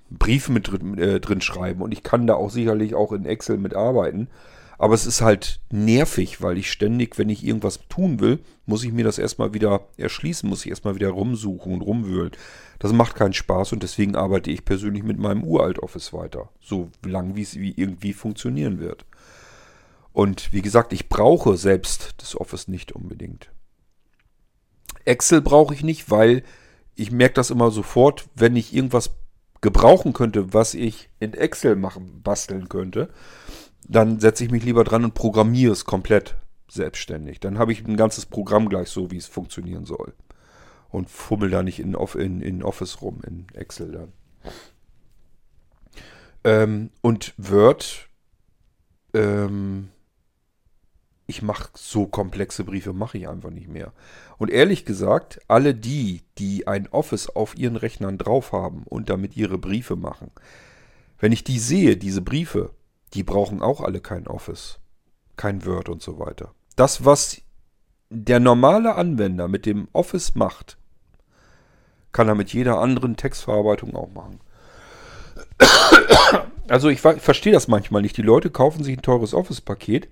Briefe mit drin, äh, drin schreiben und ich kann da auch sicherlich auch in Excel mitarbeiten. Aber es ist halt nervig, weil ich ständig, wenn ich irgendwas tun will, muss ich mir das erstmal wieder erschließen, muss ich erstmal wieder rumsuchen und rumwühlen. Das macht keinen Spaß und deswegen arbeite ich persönlich mit meinem Uralt-Office weiter. So lang, wie es wie irgendwie funktionieren wird. Und wie gesagt, ich brauche selbst das Office nicht unbedingt. Excel brauche ich nicht, weil ich merke das immer sofort, wenn ich irgendwas gebrauchen könnte, was ich in Excel machen, basteln könnte, dann setze ich mich lieber dran und programmiere es komplett selbstständig. Dann habe ich ein ganzes Programm gleich so, wie es funktionieren soll. Und fummel da nicht in, in, in Office rum, in Excel dann. Ähm, und Word, ähm, ich mache so komplexe Briefe, mache ich einfach nicht mehr. Und ehrlich gesagt, alle die, die ein Office auf ihren Rechnern drauf haben und damit ihre Briefe machen, wenn ich die sehe, diese Briefe, die brauchen auch alle kein Office, kein Word und so weiter. Das, was der normale Anwender mit dem Office macht, kann er mit jeder anderen Textverarbeitung auch machen. Also ich, verstehe das manchmal nicht. Die Leute kaufen sich ein teures Office-Paket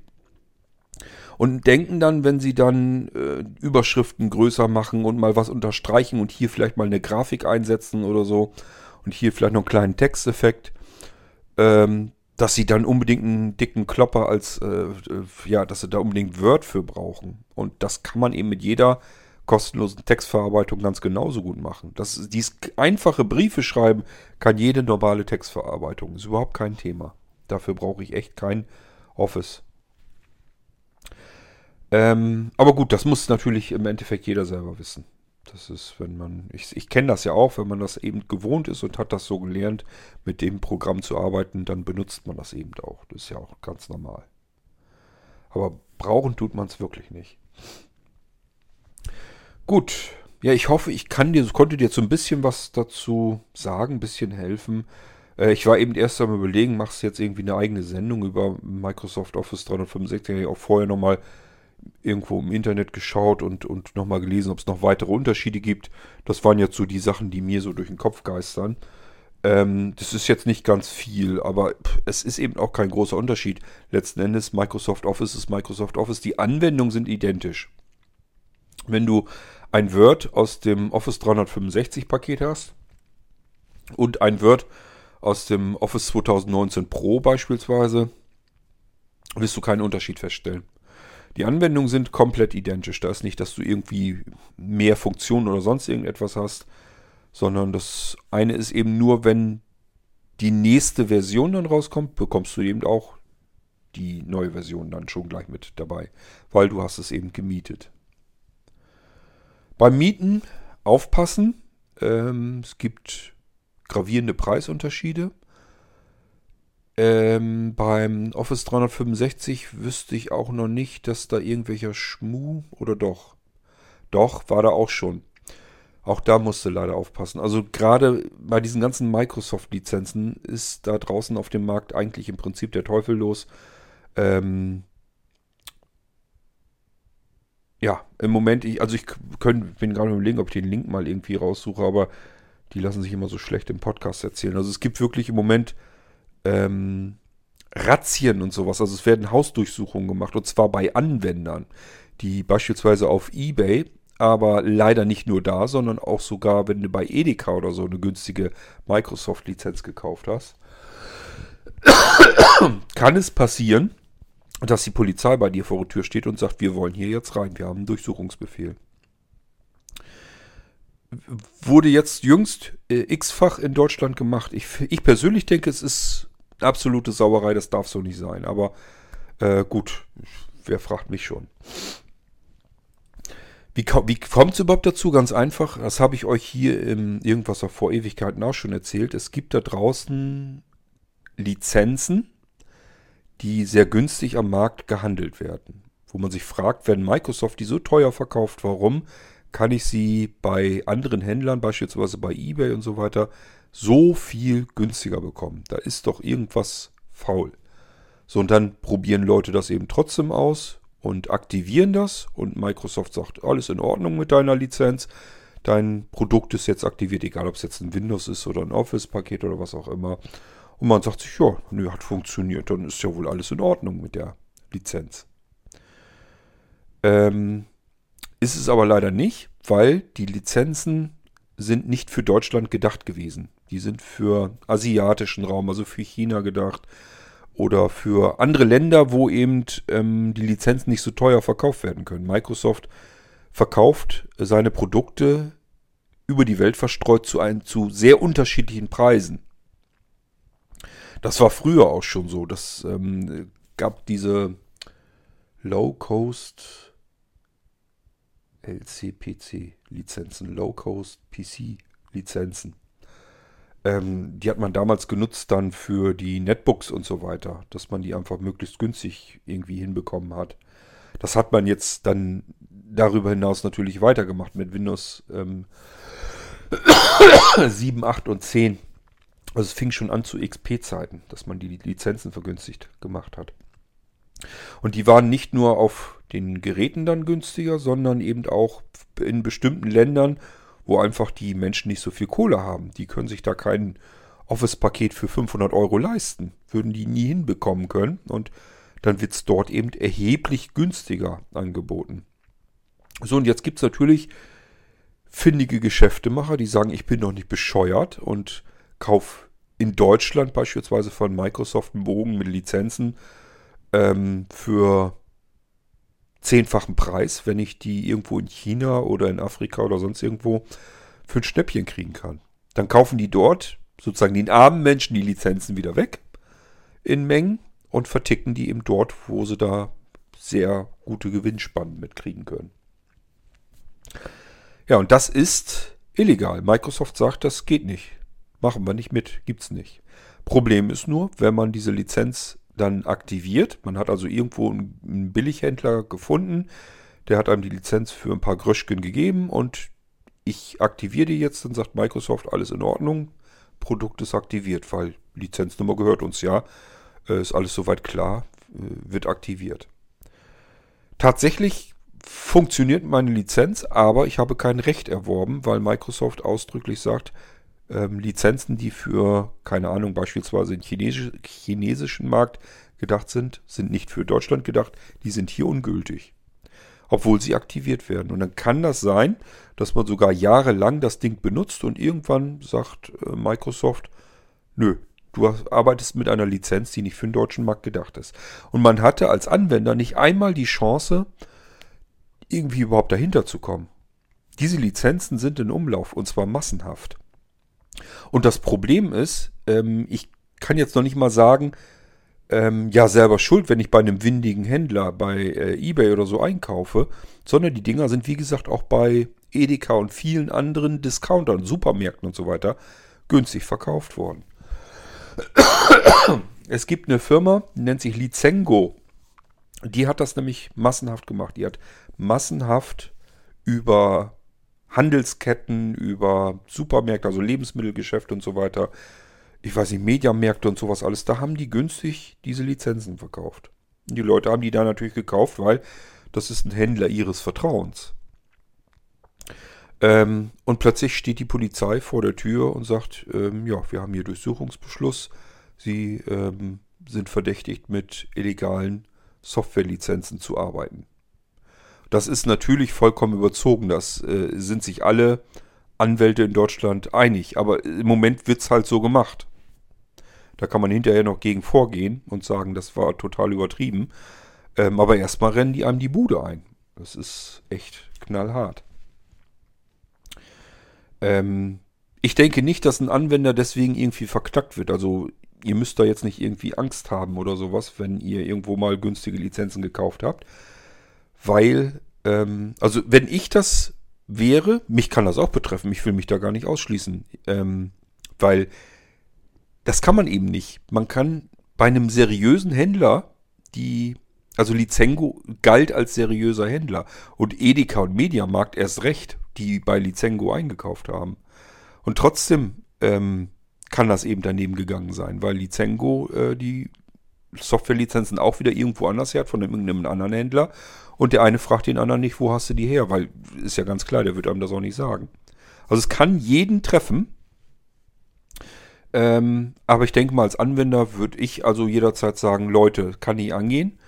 und denken dann, wenn sie dann äh, Überschriften größer machen und mal was unterstreichen und hier vielleicht mal eine Grafik einsetzen oder so und hier vielleicht noch einen kleinen Texteffekt, ähm, dass sie dann unbedingt einen dicken Klopper als, äh, äh, ja, dass sie da unbedingt Word für brauchen. Und das kann man eben mit jeder kostenlosen Textverarbeitung ganz genauso gut machen. Das, dieses einfache Briefe schreiben kann jede normale Textverarbeitung. Ist überhaupt kein Thema. Dafür brauche ich echt kein Office. Ähm, aber gut, das muss natürlich im Endeffekt jeder selber wissen. Das ist, wenn man, ich, ich kenne das ja auch, wenn man das eben gewohnt ist und hat das so gelernt, mit dem Programm zu arbeiten, dann benutzt man das eben auch. Das ist ja auch ganz normal. Aber brauchen tut man es wirklich nicht. Gut, ja, ich hoffe, ich kann dir, konnte dir so ein bisschen was dazu sagen, ein bisschen helfen. Äh, ich war eben erst am überlegen, machst du jetzt irgendwie eine eigene Sendung über Microsoft Office 365? Ich habe auch vorher nochmal irgendwo im Internet geschaut und, und nochmal gelesen, ob es noch weitere Unterschiede gibt. Das waren jetzt so die Sachen, die mir so durch den Kopf geistern. Ähm, das ist jetzt nicht ganz viel, aber es ist eben auch kein großer Unterschied. Letzten Endes, Microsoft Office ist Microsoft Office. Die Anwendungen sind identisch. Wenn du ein Word aus dem Office 365 Paket hast und ein Word aus dem Office 2019 Pro beispielsweise, wirst du keinen Unterschied feststellen. Die Anwendungen sind komplett identisch. Da ist nicht, dass du irgendwie mehr Funktionen oder sonst irgendetwas hast, sondern das eine ist eben nur, wenn die nächste Version dann rauskommt, bekommst du eben auch die neue Version dann schon gleich mit dabei, weil du hast es eben gemietet. Beim Mieten aufpassen. Ähm, es gibt gravierende Preisunterschiede. Ähm, beim Office 365 wüsste ich auch noch nicht, dass da irgendwelcher Schmu oder doch. Doch, war da auch schon. Auch da musste leider aufpassen. Also gerade bei diesen ganzen Microsoft-Lizenzen ist da draußen auf dem Markt eigentlich im Prinzip der Teufel los. Ähm ja, im Moment, ich, also ich können, bin gerade überlegen, ob ich den Link mal irgendwie raussuche, aber die lassen sich immer so schlecht im Podcast erzählen. Also es gibt wirklich im Moment ähm, Razzien und sowas. Also es werden Hausdurchsuchungen gemacht und zwar bei Anwendern, die beispielsweise auf eBay, aber leider nicht nur da, sondern auch sogar, wenn du bei Edeka oder so eine günstige Microsoft-Lizenz gekauft hast, kann es passieren, dass die Polizei bei dir vor der Tür steht und sagt, wir wollen hier jetzt rein, wir haben einen Durchsuchungsbefehl. Wurde jetzt jüngst äh, x-fach in Deutschland gemacht. Ich, ich persönlich denke, es ist absolute Sauerei, das darf so nicht sein. Aber äh, gut, wer fragt mich schon. Wie, wie kommt es überhaupt dazu? Ganz einfach, das habe ich euch hier im Irgendwas vor Ewigkeiten auch schon erzählt. Es gibt da draußen Lizenzen, die sehr günstig am Markt gehandelt werden. Wo man sich fragt, wenn Microsoft die so teuer verkauft, warum kann ich sie bei anderen Händlern, beispielsweise bei eBay und so weiter, so viel günstiger bekommen. Da ist doch irgendwas faul. So, und dann probieren Leute das eben trotzdem aus und aktivieren das und Microsoft sagt, alles in Ordnung mit deiner Lizenz. Dein Produkt ist jetzt aktiviert, egal ob es jetzt ein Windows ist oder ein Office-Paket oder was auch immer. Und man sagt sich, ja, nö, hat funktioniert, dann ist ja wohl alles in Ordnung mit der Lizenz. Ähm, ist es aber leider nicht, weil die Lizenzen sind nicht für Deutschland gedacht gewesen. Die sind für asiatischen Raum, also für China gedacht oder für andere Länder, wo eben ähm, die Lizenzen nicht so teuer verkauft werden können. Microsoft verkauft seine Produkte über die Welt verstreut zu, ein, zu sehr unterschiedlichen Preisen. Das war früher auch schon so. Das ähm, gab diese Low-Cost LCPC-Lizenzen, Low-Cost PC-Lizenzen. Ähm, die hat man damals genutzt dann für die Netbooks und so weiter, dass man die einfach möglichst günstig irgendwie hinbekommen hat. Das hat man jetzt dann darüber hinaus natürlich weitergemacht mit Windows ähm, 7, 8 und 10. Also es fing schon an zu XP-Zeiten, dass man die Lizenzen vergünstigt gemacht hat. Und die waren nicht nur auf den Geräten dann günstiger, sondern eben auch in bestimmten Ländern, wo einfach die Menschen nicht so viel Kohle haben. Die können sich da kein Office-Paket für 500 Euro leisten. Würden die nie hinbekommen können. Und dann wird es dort eben erheblich günstiger angeboten. So, und jetzt gibt es natürlich findige Geschäftemacher, die sagen, ich bin doch nicht bescheuert und kaufe in Deutschland beispielsweise von Microsoft einen Bogen mit Lizenzen ähm, für zehnfachen Preis, wenn ich die irgendwo in China oder in Afrika oder sonst irgendwo für ein Schnäppchen kriegen kann. Dann kaufen die dort sozusagen den armen Menschen die Lizenzen wieder weg in Mengen und verticken die eben dort, wo sie da sehr gute Gewinnspannen mitkriegen können. Ja, und das ist illegal. Microsoft sagt, das geht nicht. Machen wir nicht mit, gibt's nicht. Problem ist nur, wenn man diese Lizenz dann aktiviert, man hat also irgendwo einen Billighändler gefunden, der hat einem die Lizenz für ein paar Gröschken gegeben und ich aktiviere die jetzt, dann sagt Microsoft, alles in Ordnung, Produkt ist aktiviert, weil Lizenznummer gehört uns ja, äh, ist alles soweit klar, äh, wird aktiviert. Tatsächlich funktioniert meine Lizenz, aber ich habe kein Recht erworben, weil Microsoft ausdrücklich sagt, ähm, Lizenzen, die für, keine Ahnung, beispielsweise den Chinesisch, chinesischen Markt gedacht sind, sind nicht für Deutschland gedacht, die sind hier ungültig. Obwohl sie aktiviert werden. Und dann kann das sein, dass man sogar jahrelang das Ding benutzt und irgendwann sagt äh, Microsoft, nö, du arbeitest mit einer Lizenz, die nicht für den deutschen Markt gedacht ist. Und man hatte als Anwender nicht einmal die Chance, irgendwie überhaupt dahinter zu kommen. Diese Lizenzen sind in Umlauf und zwar massenhaft. Und das Problem ist, ähm, ich kann jetzt noch nicht mal sagen, ähm, ja, selber schuld, wenn ich bei einem windigen Händler bei äh, eBay oder so einkaufe, sondern die Dinger sind, wie gesagt, auch bei Edeka und vielen anderen Discountern, Supermärkten und so weiter günstig verkauft worden. Es gibt eine Firma, die nennt sich Lizengo. Die hat das nämlich massenhaft gemacht. Die hat massenhaft über Handelsketten, über Supermärkte, also Lebensmittelgeschäfte und so weiter, ich weiß nicht, Mediamärkte und sowas alles, da haben die günstig diese Lizenzen verkauft. Und die Leute haben die da natürlich gekauft, weil das ist ein Händler ihres Vertrauens. Ähm, und plötzlich steht die Polizei vor der Tür und sagt, ähm, ja, wir haben hier Durchsuchungsbeschluss. Sie ähm, sind verdächtigt, mit illegalen Softwarelizenzen zu arbeiten. Das ist natürlich vollkommen überzogen. Das äh, sind sich alle Anwälte in Deutschland einig. Aber im Moment wird es halt so gemacht. Da kann man hinterher noch gegen vorgehen und sagen, das war total übertrieben. Ähm, aber erstmal rennen die einem die Bude ein. Das ist echt knallhart. Ähm, ich denke nicht, dass ein Anwender deswegen irgendwie verknackt wird. Also ihr müsst da jetzt nicht irgendwie Angst haben oder sowas, wenn ihr irgendwo mal günstige Lizenzen gekauft habt. Weil, ähm, also wenn ich das wäre, mich kann das auch betreffen, ich will mich da gar nicht ausschließen. Ähm, weil das kann man eben nicht. Man kann bei einem seriösen Händler, die, also Lizengo galt als seriöser Händler und Edeka und Mediamarkt erst recht, die bei Lizengo eingekauft haben. Und trotzdem ähm, kann das eben daneben gegangen sein, weil Lizengo äh, die Softwarelizenzen auch wieder irgendwo anders her, von irgendeinem anderen Händler. Und der eine fragt den anderen nicht, wo hast du die her? Weil ist ja ganz klar, der wird einem das auch nicht sagen. Also es kann jeden treffen. Ähm, aber ich denke mal, als Anwender würde ich also jederzeit sagen, Leute, kann nicht angehen.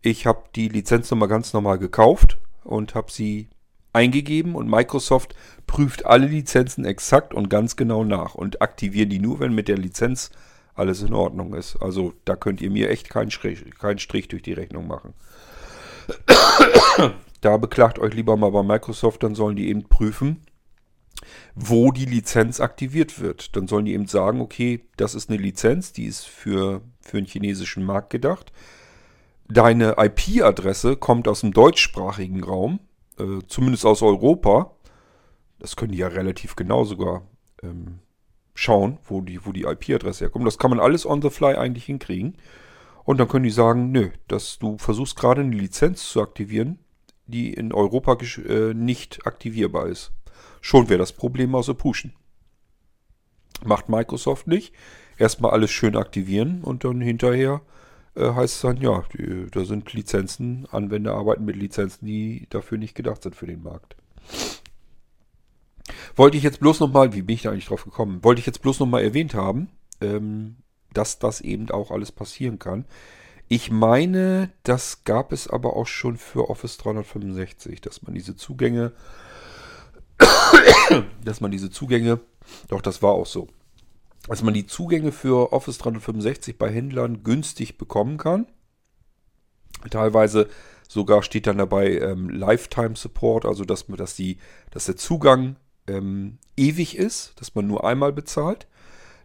Ich habe die Lizenznummer ganz normal gekauft und habe sie eingegeben und Microsoft prüft alle Lizenzen exakt und ganz genau nach und aktiviert die nur, wenn mit der Lizenz alles in Ordnung ist. Also da könnt ihr mir echt keinen Strich, keinen Strich durch die Rechnung machen. Da beklagt euch lieber mal bei Microsoft, dann sollen die eben prüfen, wo die Lizenz aktiviert wird. Dann sollen die eben sagen, okay, das ist eine Lizenz, die ist für, für den chinesischen Markt gedacht. Deine IP-Adresse kommt aus dem deutschsprachigen Raum, äh, zumindest aus Europa. Das können die ja relativ genau sogar ähm, schauen, wo die, wo die IP-Adresse herkommt. Das kann man alles on the fly eigentlich hinkriegen. Und dann können die sagen, nö, dass du versuchst gerade eine Lizenz zu aktivieren, die in Europa äh, nicht aktivierbar ist. Schon wäre das Problem außer Pushen. Macht Microsoft nicht. Erstmal alles schön aktivieren und dann hinterher äh, heißt es dann, ja, die, da sind Lizenzen, Anwender arbeiten mit Lizenzen, die dafür nicht gedacht sind für den Markt. Wollte ich jetzt bloß nochmal, wie bin ich da eigentlich drauf gekommen? Wollte ich jetzt bloß nochmal erwähnt haben, ähm, dass das eben auch alles passieren kann. Ich meine, das gab es aber auch schon für Office 365, dass man diese Zugänge, dass man diese Zugänge, doch das war auch so, dass man die Zugänge für Office 365 bei Händlern günstig bekommen kann. Teilweise sogar steht dann dabei ähm, Lifetime Support, also dass, dass, die, dass der Zugang ähm, ewig ist, dass man nur einmal bezahlt.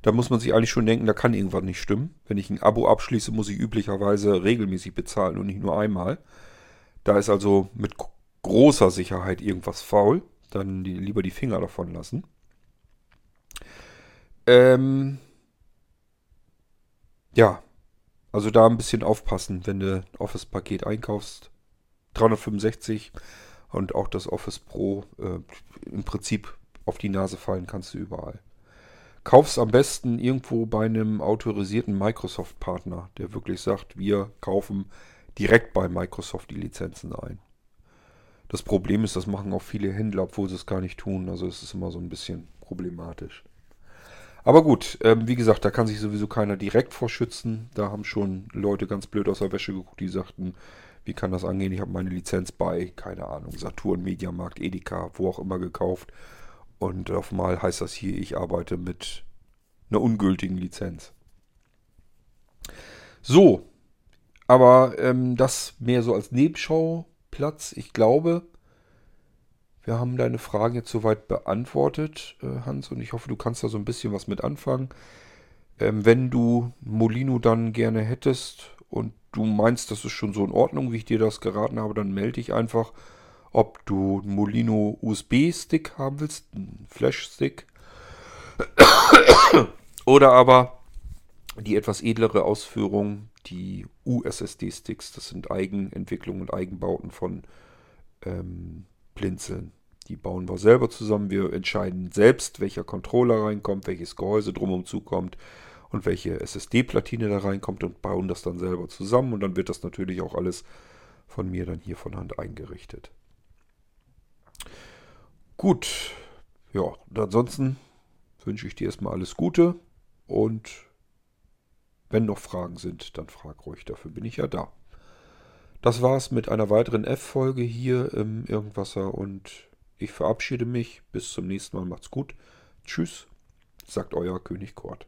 Da muss man sich eigentlich schon denken, da kann irgendwas nicht stimmen. Wenn ich ein Abo abschließe, muss ich üblicherweise regelmäßig bezahlen und nicht nur einmal. Da ist also mit großer Sicherheit irgendwas faul. Dann die, lieber die Finger davon lassen. Ähm, ja, also da ein bisschen aufpassen, wenn du Office-Paket einkaufst. 365 und auch das Office Pro äh, im Prinzip auf die Nase fallen kannst du überall. Kauf's am besten irgendwo bei einem autorisierten Microsoft-Partner, der wirklich sagt, wir kaufen direkt bei Microsoft die Lizenzen ein. Das Problem ist, das machen auch viele Händler, obwohl sie es gar nicht tun. Also es ist immer so ein bisschen problematisch. Aber gut, ähm, wie gesagt, da kann sich sowieso keiner direkt vorschützen. Da haben schon Leute ganz blöd aus der Wäsche geguckt, die sagten, wie kann das angehen? Ich habe meine Lizenz bei, keine Ahnung, Saturn, Mediamarkt, Edeka, wo auch immer gekauft. Und auf einmal heißt das hier, ich arbeite mit einer ungültigen Lizenz. So, aber ähm, das mehr so als Nebenschauplatz. Ich glaube, wir haben deine Fragen jetzt soweit beantwortet, äh, Hans, und ich hoffe, du kannst da so ein bisschen was mit anfangen. Ähm, wenn du Molino dann gerne hättest und du meinst, das ist schon so in Ordnung, wie ich dir das geraten habe, dann melde dich einfach, ob du einen Molino USB-Stick haben willst, einen Flash-Stick, oder aber die etwas edlere Ausführung, die USSD-Sticks, das sind Eigenentwicklungen und Eigenbauten von ähm, Blinzeln. Die bauen wir selber zusammen. Wir entscheiden selbst, welcher Controller reinkommt, welches Gehäuse drumherum zukommt und welche SSD-Platine da reinkommt und bauen das dann selber zusammen. Und dann wird das natürlich auch alles von mir dann hier von Hand eingerichtet. Gut, ja, und ansonsten wünsche ich dir erstmal alles Gute und wenn noch Fragen sind, dann frag ruhig, dafür bin ich ja da. Das war's mit einer weiteren F-Folge hier im Irgendwasser und ich verabschiede mich. Bis zum nächsten Mal. Macht's gut. Tschüss, sagt euer König Kort.